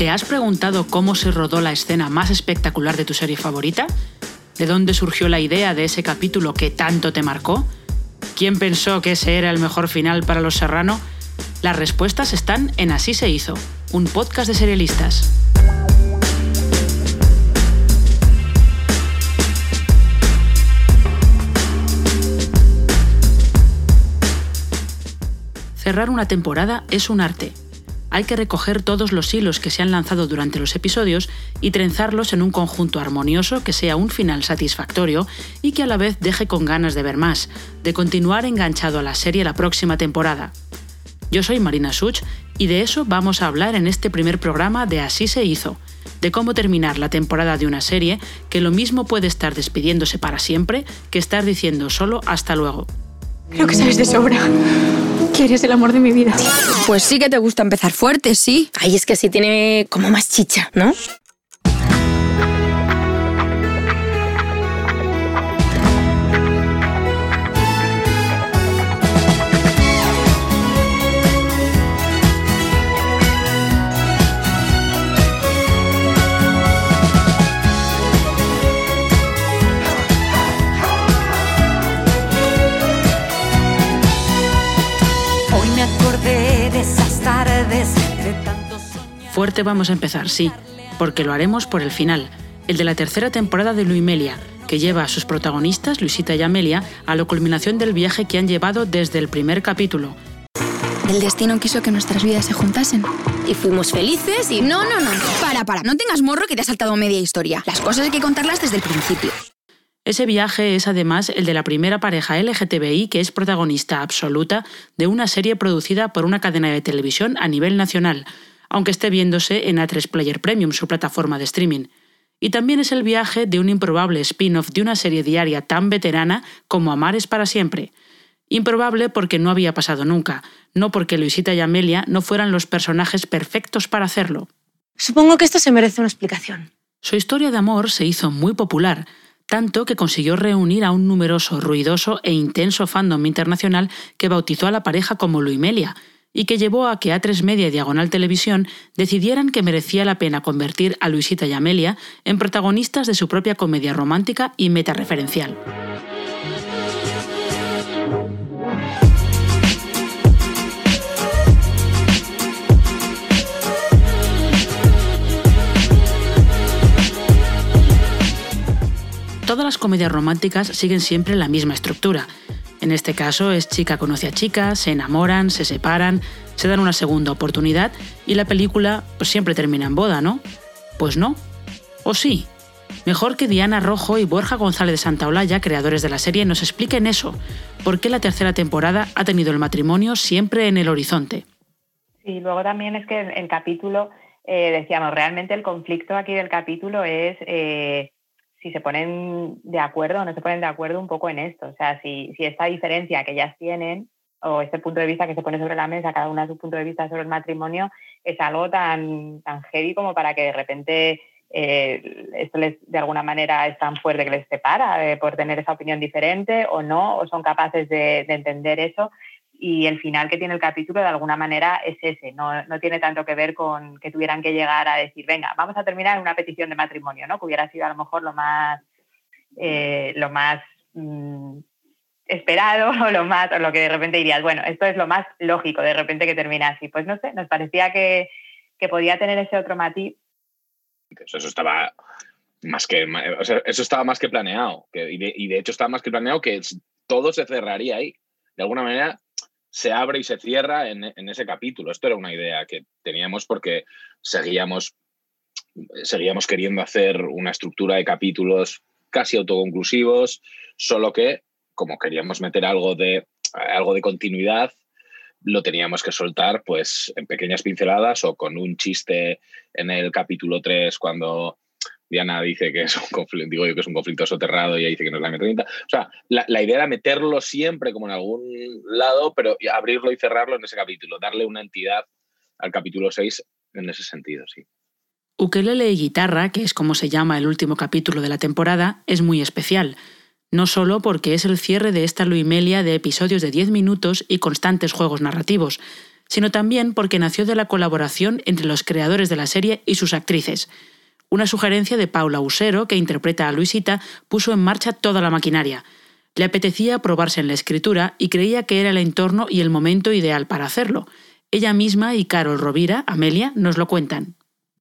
¿Te has preguntado cómo se rodó la escena más espectacular de tu serie favorita? ¿De dónde surgió la idea de ese capítulo que tanto te marcó? ¿Quién pensó que ese era el mejor final para Los Serrano? Las respuestas están en Así se hizo, un podcast de serialistas. Cerrar una temporada es un arte, hay que recoger todos los hilos que se han lanzado durante los episodios y trenzarlos en un conjunto armonioso que sea un final satisfactorio y que a la vez deje con ganas de ver más, de continuar enganchado a la serie la próxima temporada. Yo soy Marina Such y de eso vamos a hablar en este primer programa de Así se hizo, de cómo terminar la temporada de una serie que lo mismo puede estar despidiéndose para siempre que estar diciendo solo hasta luego. Creo que sabes de sobra que eres el amor de mi vida. Pues sí que te gusta empezar fuerte, sí. Ay, es que sí tiene como más chicha, ¿no? Fuerte vamos a empezar, sí, porque lo haremos por el final, el de la tercera temporada de Luimelia, que lleva a sus protagonistas, Luisita y Amelia, a la culminación del viaje que han llevado desde el primer capítulo. El destino quiso que nuestras vidas se juntasen. Y fuimos felices y... No, no, no. Para, para. No tengas morro que te ha saltado media historia. Las cosas hay que contarlas desde el principio. Ese viaje es además el de la primera pareja LGTBI que es protagonista absoluta de una serie producida por una cadena de televisión a nivel nacional, aunque esté viéndose en A3 Player Premium, su plataforma de streaming. Y también es el viaje de un improbable spin-off de una serie diaria tan veterana como Amar es para siempre. Improbable porque no había pasado nunca, no porque Luisita y Amelia no fueran los personajes perfectos para hacerlo. Supongo que esto se merece una explicación. Su historia de amor se hizo muy popular, tanto que consiguió reunir a un numeroso, ruidoso e intenso fandom internacional que bautizó a la pareja como Luimelia, y que llevó a que A3 Media y Diagonal Televisión decidieran que merecía la pena convertir a Luisita y Amelia en protagonistas de su propia comedia romántica y metareferencial. Todas las comedias románticas siguen siempre la misma estructura, en este caso es chica conoce a chica, se enamoran, se separan, se dan una segunda oportunidad y la película pues, siempre termina en boda, ¿no? Pues no. ¿O sí? Mejor que Diana Rojo y Borja González de Santaolalla, creadores de la serie, nos expliquen eso. ¿Por qué la tercera temporada ha tenido el matrimonio siempre en el horizonte? Sí, luego también es que el capítulo, eh, decíamos, realmente el conflicto aquí del capítulo es eh, si se ponen de acuerdo o no se ponen de acuerdo un poco en esto. O sea, si, si esta diferencia que ellas tienen o este punto de vista que se pone sobre la mesa, cada una su punto de vista sobre el matrimonio, es algo tan, tan heavy como para que de repente eh, esto les, de alguna manera es tan fuerte que les separa eh, por tener esa opinión diferente o no, o son capaces de, de entender eso y el final que tiene el capítulo de alguna manera es ese, no, no, tiene tanto que ver con que tuvieran que llegar a decir, venga, vamos a terminar en una petición de matrimonio, ¿no? que hubiera sido a lo mejor lo más, eh, lo más mm, esperado o lo, más, o lo que de repente dirías, bueno, esto es lo más lógico de repente que termina así. Pues no sé, nos parecía que, que podía tener ese otro matiz. Eso estaba más que, eso estaba más que planeado, y, de, y de hecho estaba más que planeado que todo se cerraría ahí. De alguna manera, se abre y se cierra en, ese capítulo. Esto era una idea que teníamos porque seguíamos, seguíamos queriendo hacer una estructura de capítulos casi autoconclusivos, solo que como queríamos meter algo de, algo de continuidad, lo teníamos que soltar pues en pequeñas pinceladas o con un chiste en el capítulo 3 cuando Diana dice que es un conflicto, digo yo que es un conflicto soterrado y ella dice que no es la M30. O sea, la, idea era meterlo siempre como en algún lado, pero abrirlo y cerrarlo en ese capítulo, darle una entidad al capítulo 6 en ese sentido, sí. Ukelele y guitarra, que es como se llama el último capítulo de la temporada, es muy especial. No solo porque es el cierre de esta luimelia de episodios de 10 minutos y constantes juegos narrativos, sino también porque nació de la colaboración entre los creadores de la serie y sus actrices. Una sugerencia de Paula Usero, que interpreta a Luisita, puso en marcha toda la maquinaria. Le apetecía probarse en la escritura y creía que era el entorno y el momento ideal para hacerlo. Ella misma y Carol Rovira, Amelia, nos lo cuentan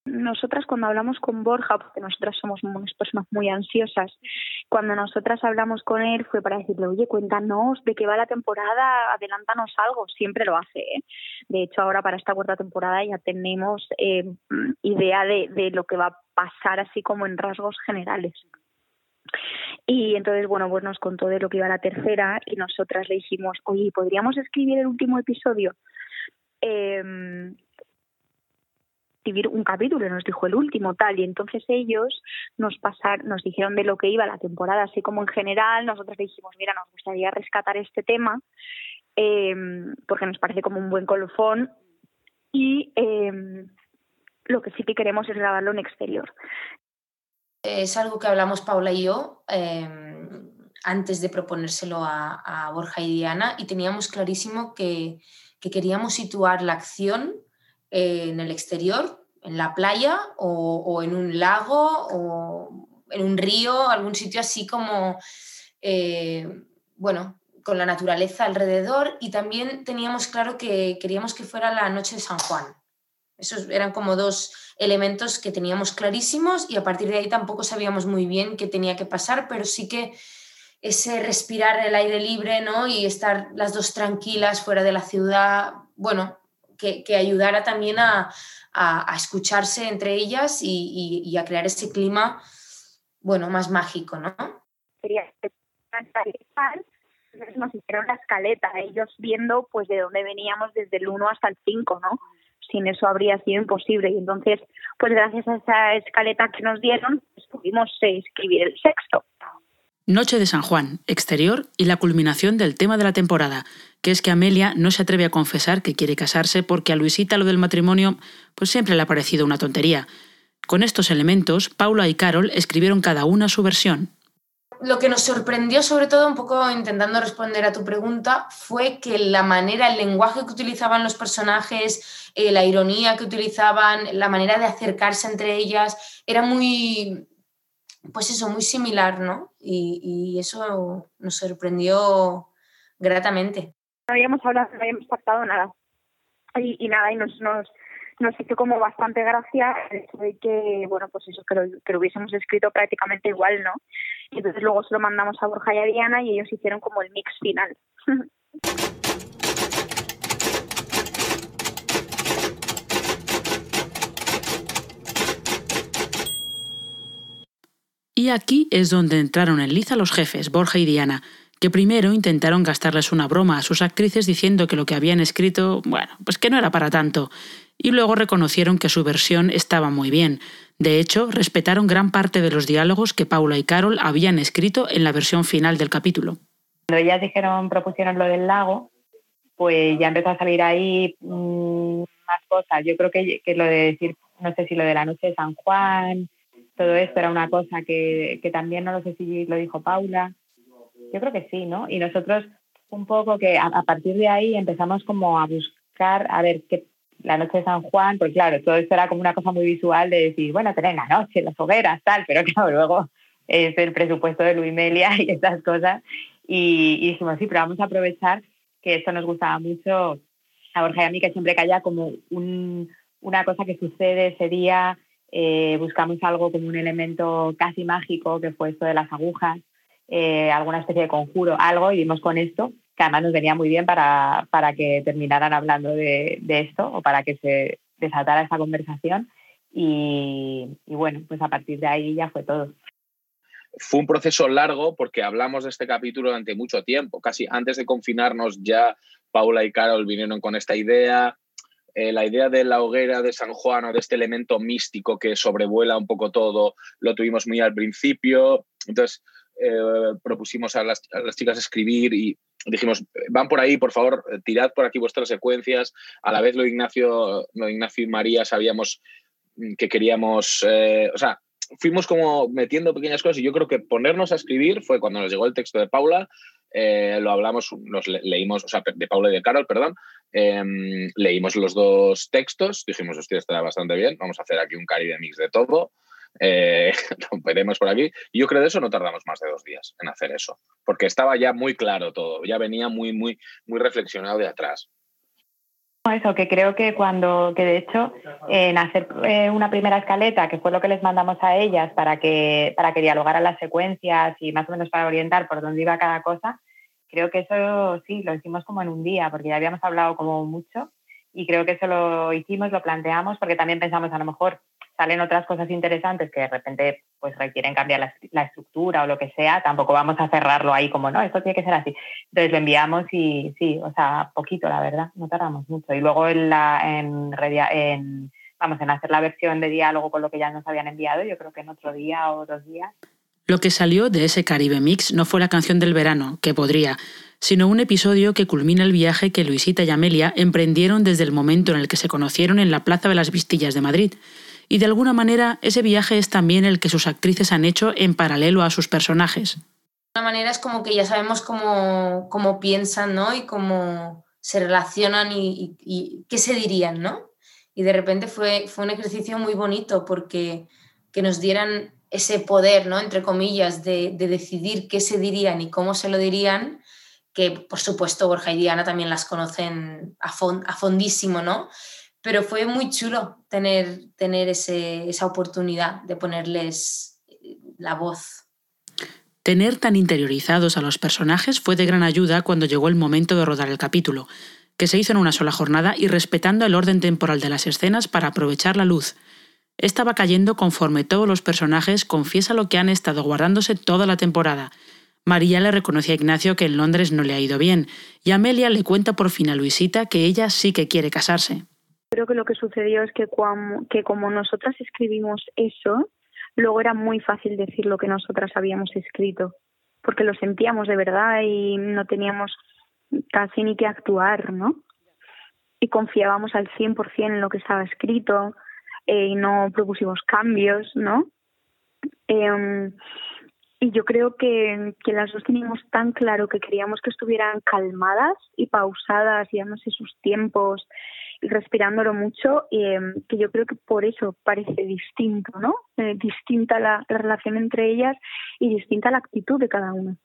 nosotras cuando hablamos con Borja, porque nosotras somos unas personas muy ansiosas, cuando nosotras hablamos con él fue para decirle, oye, cuéntanos de qué va la temporada, adelántanos algo, siempre lo hace. ¿eh? De hecho, ahora para esta cuarta temporada ya tenemos eh, idea de, de lo que va a pasar así como en rasgos generales. Y entonces, bueno, pues nos contó de lo que iba la tercera y nosotras le dijimos, oye, ¿podríamos escribir el último episodio? Eh, escribir un capítulo, nos dijo el último tal, y entonces ellos nos pasar, nos dijeron de lo que iba la temporada, así como en general, nosotros dijimos, mira, nos gustaría rescatar este tema, em, porque nos parece como un buen colofón, y em, lo que sí que queremos es grabarlo en exterior. Es algo que hablamos Paula y yo em, antes de proponérselo a, Borja y Diana, y teníamos clarísimo que queríamos situar la acción en el exterior, en la playa o, en un lago o en un río, algún sitio así como, eh, bueno, con la naturaleza alrededor y también teníamos claro que queríamos que fuera la noche de San Juan. Esos eran como dos elementos que teníamos clarísimos y a partir de ahí tampoco sabíamos muy bien qué tenía que pasar, pero sí que ese respirar el aire libre ¿no? y estar las dos tranquilas fuera de la ciudad, bueno, que, ayudara también a, escucharse entre ellas y, a crear ese clima, bueno, más mágico, ¿no? Sería nos hicieron la escaleta, ellos viendo pues de dónde veníamos desde el 1 hasta el 5, ¿no? Sin eso habría sido imposible. Y entonces, pues gracias a esa escaleta que nos dieron, pues, pudimos escribir el sexto. Noche de San Juan, exterior y la culminación del tema de la temporada, que es que Amelia no se atreve a confesar que quiere casarse porque a Luisita lo del matrimonio pues siempre le ha parecido una tontería. Con estos elementos, Paula y Carol escribieron cada una su versión. Lo que nos sorprendió, sobre todo, un poco intentando responder a tu pregunta, fue que la manera, el lenguaje que utilizaban los personajes, eh, la ironía que utilizaban, la manera de acercarse entre ellas, era muy, pues eso, muy similar, ¿no? Y, eso nos sorprendió gratamente. No habíamos hablado, no habíamos pactado nada. Y, nada, y nos, nos, nos hizo como bastante gracia el hecho de que, bueno, pues eso, que lo, que lo hubiésemos escrito prácticamente igual, ¿no? Y entonces luego se lo mandamos a Borja y a Diana y ellos hicieron como el mix final. Y aquí es donde entraron en liza los jefes, Borja y Diana, que primero intentaron gastarles una broma a sus actrices diciendo que lo que habían escrito, bueno, pues que no era para tanto, y luego reconocieron que su versión estaba muy bien. De hecho, respetaron gran parte de los diálogos que Paula y Carol habían escrito en la versión final del capítulo. Cuando ellas dijeron, propusieron lo del lago, pues ya empezó a salir ahí mm, más cosas. Yo creo que, que lo de decir, no sé si lo de la noche de San Juan, todo esto era una cosa que, también no lo sé si lo dijo Paula. Yo creo que sí, ¿no? Y nosotros un poco que a, partir de ahí empezamos como a buscar, a ver, qué la noche de San Juan, pues claro, todo esto era como una cosa muy visual de decir, bueno, tener la noche, las hogueras, tal, pero claro, luego es el presupuesto de Luis Melia y estas cosas. Y, y dijimos, sí, pero vamos a aprovechar que esto nos gustaba mucho a Borja y a mí, que siempre que haya como una cosa que sucede ese día eh, buscamos algo como un elemento casi mágico, que fue esto de las agujas, eh, alguna especie de conjuro, algo, y vimos con esto, que además nos venía muy bien para, para que terminaran hablando de, esto o para que se desatara esa conversación. Y bueno, pues a partir de ahí ya fue todo. Fue un proceso largo porque hablamos de este capítulo durante mucho tiempo. Casi antes de confinarnos ya Paula y Carol vinieron con esta idea, eh, la idea de la hoguera de San Juan o de este elemento místico que sobrevuela un poco todo, lo tuvimos muy al principio. Entonces eh, propusimos a las, chicas escribir y dijimos, van por ahí, por favor, tirad por aquí vuestras secuencias. A la vez lo Ignacio, lo Ignacio y María sabíamos que queríamos, eh, o sea, fuimos como metiendo pequeñas cosas y yo creo que ponernos a escribir fue cuando nos llegó el texto de Paula eh, lo hablamos, nos leímos, o sea, de Paula y de Carol, perdón, em, leímos los dos textos, dijimos, hostia, está bastante bien, vamos a hacer aquí un Caribe mix de todo, eh, veremos por aquí. Y yo creo que de eso no tardamos más de dos días en hacer eso, porque estaba ya muy claro todo, ya venía muy, muy, muy reflexionado de atrás. Eso, que creo que cuando, que de hecho, en hacer eh, una primera escaleta, que fue lo que les mandamos a ellas para que, para que dialogaran las secuencias y más o menos para orientar por dónde iba cada cosa, creo que eso sí, lo hicimos como en un día, porque ya habíamos hablado como mucho y creo que eso lo hicimos, lo planteamos, porque también pensamos a lo mejor salen otras cosas interesantes que de repente pues requieren cambiar la, estructura o lo que sea, tampoco vamos a cerrarlo ahí como, no, esto tiene que ser así. Entonces lo enviamos y sí, o sea, poquito, la verdad, no tardamos mucho. Y luego en, la, en, vamos, en hacer la versión de diálogo con lo que ya nos habían enviado, yo creo que en otro día o dos días. Lo que salió de ese Caribe Mix no fue la canción del verano, que podría, sino un episodio que culmina el viaje que Luisita y Amelia emprendieron desde el momento en el que se conocieron en la Plaza de las Vistillas de Madrid y de alguna manera ese viaje es también el que sus actrices han hecho en paralelo a sus personajes. De alguna manera es como que ya sabemos cómo, cómo piensan ¿no? y cómo se relacionan y, qué se dirían, ¿no? Y de repente fue, fue un ejercicio muy bonito porque que nos dieran ese poder, ¿no? Entre comillas, de, de decidir qué se dirían y cómo se lo dirían, que por supuesto Borja y Diana también las conocen a, a fondísimo, ¿no? pero fue muy chulo tener, tener esa oportunidad de ponerles eh, la voz. Tener tan interiorizados a los personajes fue de gran ayuda cuando llegó el momento de rodar el capítulo, que se hizo en una sola jornada y respetando el orden temporal de las escenas para aprovechar la luz. Estaba cayendo conforme todos los personajes confiesa lo que han estado guardándose toda la temporada. María le reconoce a Ignacio que en Londres no le ha ido bien, y Amelia le cuenta por fin a Luisita que ella sí que quiere casarse. Creo que lo que sucedió es que, que como nosotras escribimos eso, luego era muy fácil decir lo que nosotras habíamos escrito, porque lo sentíamos de verdad y no teníamos casi ni que actuar, ¿no? Y confiábamos al 100% en lo que estaba escrito eh, y no propusimos cambios, ¿no? Eh, y yo creo que, que, las dos teníamos tan claro que queríamos que estuvieran calmadas y pausadas y dándose sus tiempos respirándolo mucho, eh, que yo creo que por eso parece distinto, ¿no? Eh, distinta la, relación entre ellas y distinta la actitud de cada una.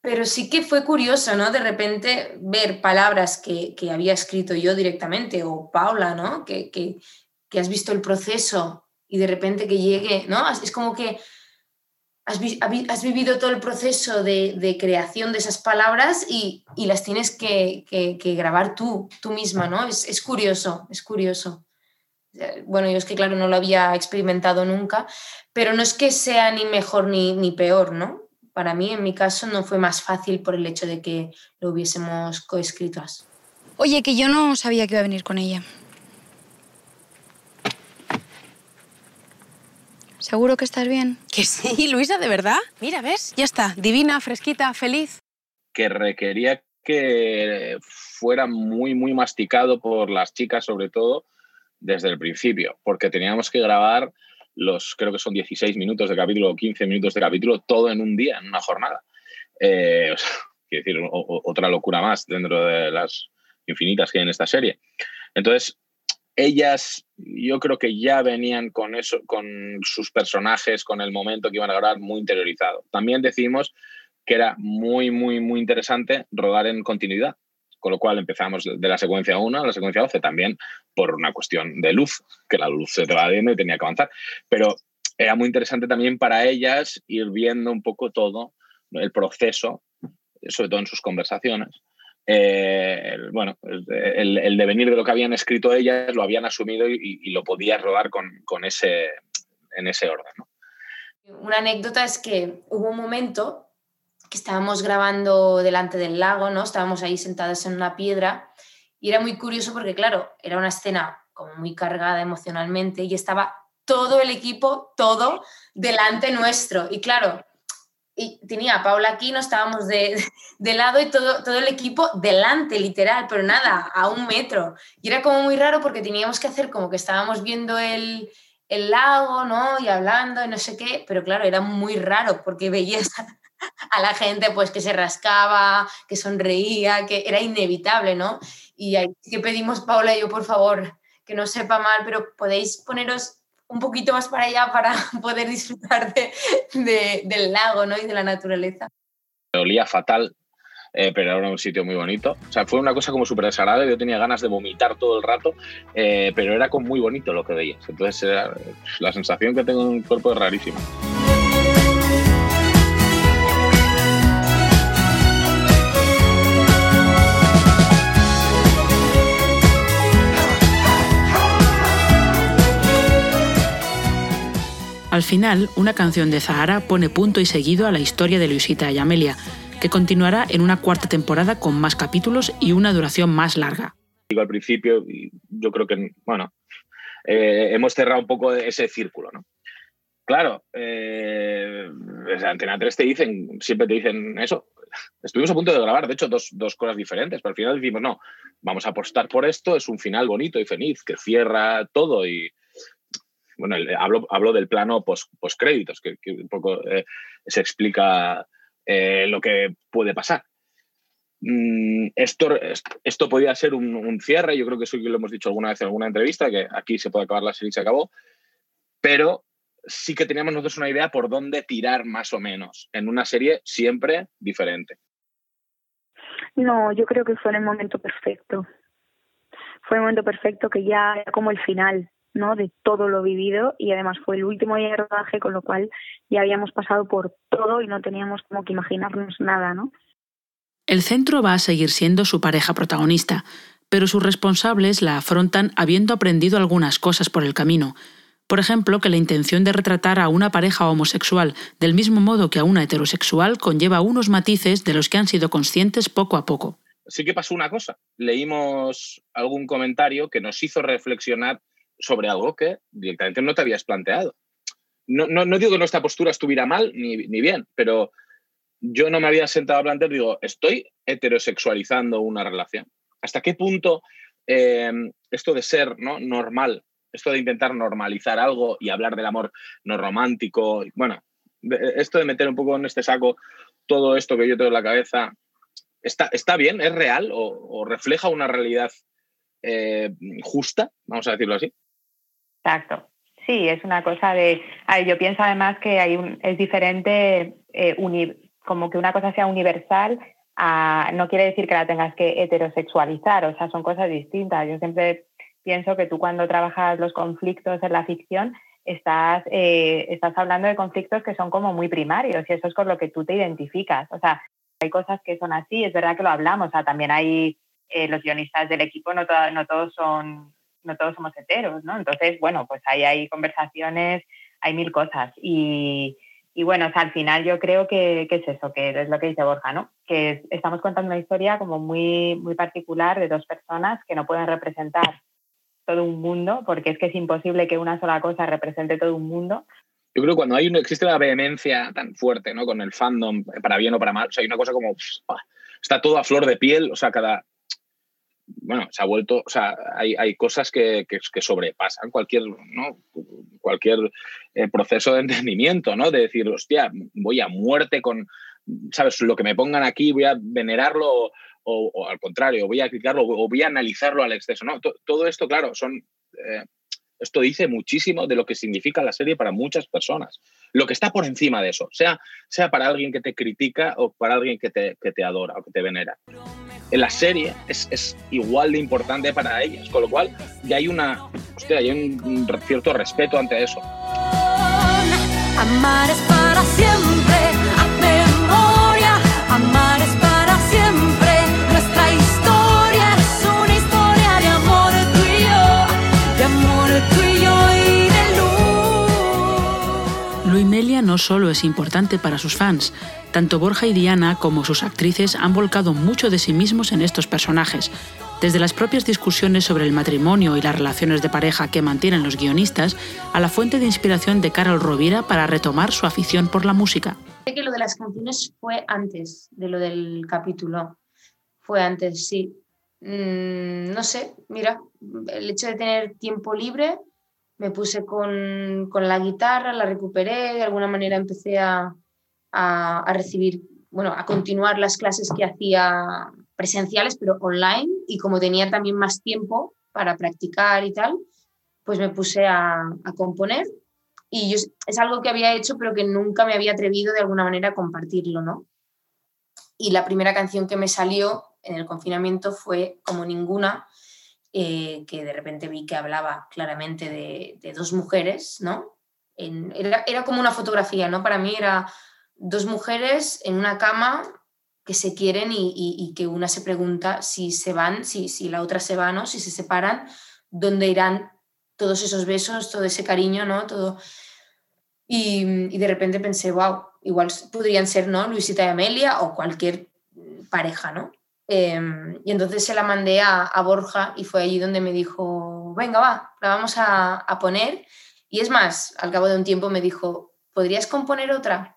Pero sí que fue curioso, ¿no? De repente ver palabras que, que había escrito yo directamente o Paula, ¿no? Que, que, que has visto el proceso y de repente que llegue, ¿no? Es como que has, vivido todo el proceso de, creación de esas palabras y, las tienes que, grabar tú, tú misma, ¿no? Es, curioso, es curioso. Bueno, yo es que, claro, no lo había experimentado nunca, pero no es que sea ni mejor ni, peor, ¿no? Para mí, en mi caso, no fue más fácil por el hecho de que lo hubiésemos coescritas. Oye, que yo no sabía que iba a venir con ella. ¿Seguro que estás bien? Que sí, Luisa, de verdad. Mira, ¿ves? Ya está, divina, fresquita, feliz. Que requería que fuera muy, muy masticado por las chicas, sobre todo, desde el principio, porque teníamos que grabar los, creo que son 16 minutos de capítulo o 15 minutos de capítulo, todo en un día, en una jornada. Eh, quiero decir, otra locura más dentro de las infinitas que hay en esta serie. Entonces, ellas yo creo que ya venían con eso, con sus personajes, con el momento que iban a grabar muy interiorizado. También decimos que era muy, muy, muy interesante rodar en continuidad, con lo cual empezamos de la secuencia 1 a la secuencia 12 también por una cuestión de luz, que la luz se te va viendo y tenía que avanzar. Pero era muy interesante también para ellas ir viendo un poco todo el proceso, sobre todo en sus conversaciones, eh, bueno, el, devenir de lo que habían escrito ellas lo habían asumido y, lo podías rodar con, ese, en ese orden. Una anécdota es que hubo un momento que estábamos grabando delante del lago, ¿no? Estábamos ahí sentadas en una piedra y era muy curioso porque, claro, era una escena como muy cargada emocionalmente y estaba todo el equipo, todo delante nuestro. Y claro, y tenía a Paula aquí, no estábamos de, de, lado y todo, todo el equipo delante, literal, pero nada, a un metro. Y era como muy raro porque teníamos que hacer como que estábamos viendo el, el lago, ¿no? Y hablando y no sé qué, pero claro, era muy raro porque veías a la gente pues que se rascaba, que sonreía, que era inevitable, ¿no? Y ahí que pedimos, Paula y yo, por favor, que no sepa mal, pero podéis poneros un poquito más para allá para poder disfrutar del lago ¿no? y de la naturaleza. Olía fatal, eh, pero era un sitio muy bonito. O sea, fue una cosa como súper desagradable. Yo tenía ganas de vomitar todo el rato, eh, pero era como muy bonito lo que veías. Entonces, la sensación que tengo en el cuerpo es rarísima. Final, una canción de Zahara pone punto y seguido a la historia de Luisita y Amelia, que continuará en una cuarta temporada con más capítulos y una duración más larga. Digo al principio, yo creo que, bueno, eh, hemos cerrado un poco ese círculo, ¿no? Claro, eh, Antena 3 te dicen, siempre te dicen eso. Estuvimos a punto de grabar, de hecho, dos, dos, cosas diferentes, pero al final decimos, no, vamos a apostar por esto, es un final bonito y feliz, que cierra todo y, bueno, hablo, hablo del plano post, créditos, que, un poco eh, se explica eh, lo que puede pasar. Mm, esto, esto podía ser un, cierre, yo creo que eso lo hemos dicho alguna vez en alguna entrevista, que aquí se puede acabar la serie y se acabó, pero sí que teníamos nosotros una idea por dónde tirar más o menos, en una serie siempre diferente. No, yo creo que fue en el momento perfecto. Fue el momento perfecto que ya era como el final. ¿No? de todo lo vivido y además fue el último día de rodaje, con lo cual ya habíamos pasado por todo y no teníamos como que imaginarnos nada, ¿no? El centro va a seguir siendo su pareja protagonista, pero sus responsables la afrontan habiendo aprendido algunas cosas por el camino. Por ejemplo, que la intención de retratar a una pareja homosexual del mismo modo que a una heterosexual conlleva unos matices de los que han sido conscientes poco a poco. Sí que pasó una cosa. Leímos algún comentario que nos hizo reflexionar sobre algo que directamente no te habías planteado. No, no, digo que nuestra postura estuviera mal ni, bien, pero yo no me había sentado a plantear, digo, ¿estoy heterosexualizando una relación? ¿Hasta qué punto em, esto de ser ¿no? normal, esto de intentar normalizar algo y hablar del amor no romántico, bueno, esto de meter un poco en este saco todo esto que yo tengo en la cabeza, ¿está, está bien? ¿Es real o, refleja una realidad eh, justa? Vamos a decirlo así. Exacto. Sí, es una cosa de. yo pienso además que hay un, es diferente, eh, como que una cosa sea universal, no quiere decir que la tengas que heterosexualizar, o sea, son cosas distintas. Yo siempre pienso que tú cuando trabajas los conflictos en la ficción, estás, eh, estás hablando de conflictos que son como muy primarios y eso es con lo que tú te identificas. O sea, hay cosas que son así, es verdad que lo hablamos, o sea, también hay eh, los guionistas del equipo, no, no todos son no todos somos heteros, ¿no? Entonces, bueno, pues ahí hay conversaciones, hay mil cosas. Y, bueno, al final yo creo que, es eso, que es lo que dice Borja, ¿no? Que estamos contando una historia como muy, muy particular de dos personas que no pueden representar todo un mundo, porque es que es imposible que una sola cosa represente todo un mundo. Yo creo que cuando hay existe una vehemencia tan fuerte, ¿no? Con el fandom, para bien o para mal, o sea, hay una cosa como, está todo a flor de piel, o sea, cada, bueno, se ha vuelto, o sea, hay, hay cosas que, que, sobrepasan cualquier, ¿no? cualquier eh, proceso de entendimiento, ¿no? De decir, hostia, voy a muerte con, ¿sabes? Lo que me pongan aquí, voy a venerarlo o, al contrario, voy a criticarlo o voy a analizarlo al exceso, ¿no? todo esto, claro, son... Eh, esto dice muchísimo de lo que significa la serie para muchas personas. Lo que está por encima de eso, sea, sea para alguien que te critica o para alguien que te, que te adora o que te venera en la serie es, igual de importante para ellas, con lo cual ya hay una, hostia, hay un, cierto respeto ante eso. Amar es para siempre, Luimelia no solo es importante para sus fans, tanto Borja y Diana como sus actrices han volcado mucho de sí mismos en estos personajes, desde las propias discusiones sobre el matrimonio y las relaciones de pareja que mantienen los guionistas, a la fuente de inspiración de Carol Rovira para retomar su afición por la música. Sé que lo de las canciones fue antes de lo del capítulo. Fue antes, sí. Mm, no sé, mira, el hecho de tener tiempo libre, me puse con, con la guitarra, la recuperé, de alguna manera empecé a, a, recibir, bueno, a continuar las clases que hacía presenciales, pero online, y como tenía también más tiempo para practicar y tal, pues me puse a, a componer y es algo que había hecho pero que nunca me había atrevido de alguna manera a compartirlo, ¿no? Y la primera canción que me salió en el confinamiento fue Como Ninguna, eh, que de repente vi que hablaba claramente de, dos mujeres, ¿no? era, era, como una fotografía, ¿no? Para mí era dos mujeres en una cama que se quieren y, que una se pregunta si se van, si, si la otra se va, ¿no? Si se separan, ¿dónde irán todos esos besos, todo ese cariño, ¿no? Todo... Y, de repente pensé, wow, igual podrían ser, ¿no? Luisita y Amelia o cualquier pareja, ¿no? Em, y entonces se la mandé a, Borja y fue allí donde me dijo, venga, va, la vamos a, a, poner. Y es más, al cabo de un tiempo me dijo, ¿podrías componer otra?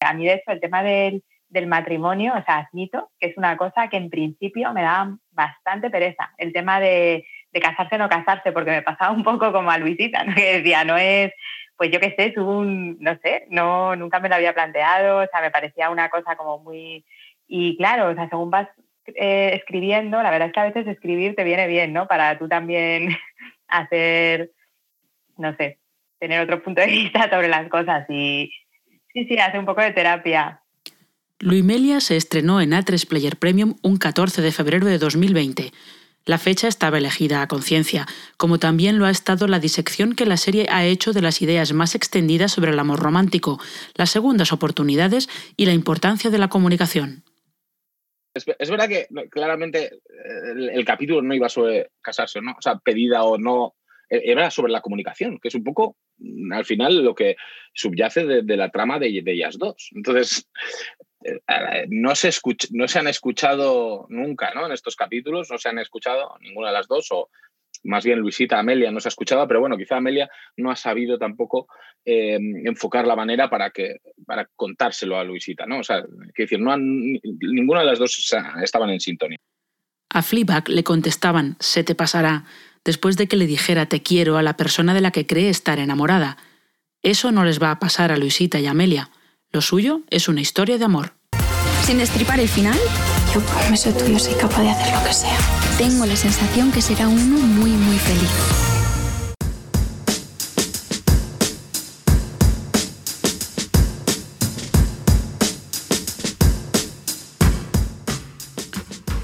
A mí, de hecho, el tema del, del matrimonio, o sea, admito que es una cosa que en principio me da bastante pereza. El tema de, de casarse o no casarse, porque me pasaba un poco como a Luisita, que decía, no es, pues yo qué sé, es un, no sé, no, nunca me lo había planteado, o sea, me parecía una cosa como muy... Y claro, o sea, según vas eh, escribiendo, la verdad es que a veces escribir te viene bien, ¿no? Para tú también hacer, no sé, tener otro punto de vista sobre las cosas y sí, sí, hace un poco de terapia. Luimelia se estrenó en A3 Player Premium un 14 de febrero de 2020 la fecha estaba elegida a conciencia, como también lo ha estado la disección que la serie ha hecho de las ideas más extendidas sobre el amor romántico, las segundas oportunidades y la importancia de la comunicación. Es, verdad que claramente el, capítulo no iba sobre casarse, ¿no? O sea, pedida o no, e, era sobre la comunicación, que es un poco al final lo que subyace de, la trama de, de, ellas dos. Entonces, eh, no se, no se han escuchado nunca ¿no? en estos capítulos, no se han escuchado ninguna de las dos, o más bien Luisita, Amelia no se ha escuchado, pero bueno, quizá Amelia no ha sabido tampoco eh, enfocar la manera para, que, para contárselo a Luisita. ¿no? O sea, decir, no ninguna de las dos estaban en sintonía. A Fleabag le contestaban, se te pasará, después de que le dijera te quiero a la persona de la que cree estar enamorada. Eso no les va a pasar a Luisita y Amelia. Lo suyo es una historia de amor. Sin destripar el final, yo por eso tuyo soy capaz de hacer lo que sea. Tengo la sensación que será uno muy, muy feliz.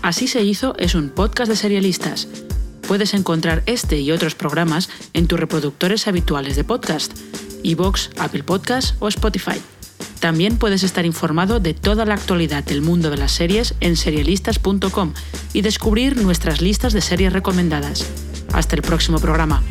Así se hizo es un podcast de serialistas. Puedes encontrar este y otros programas en tus reproductores habituales de podcast, iVoox, Apple Podcasts o Spotify. También puedes estar informado de toda la actualidad del mundo de las series en serialistas.com y descubrir nuestras listas de series recomendadas. Hasta el próximo programa.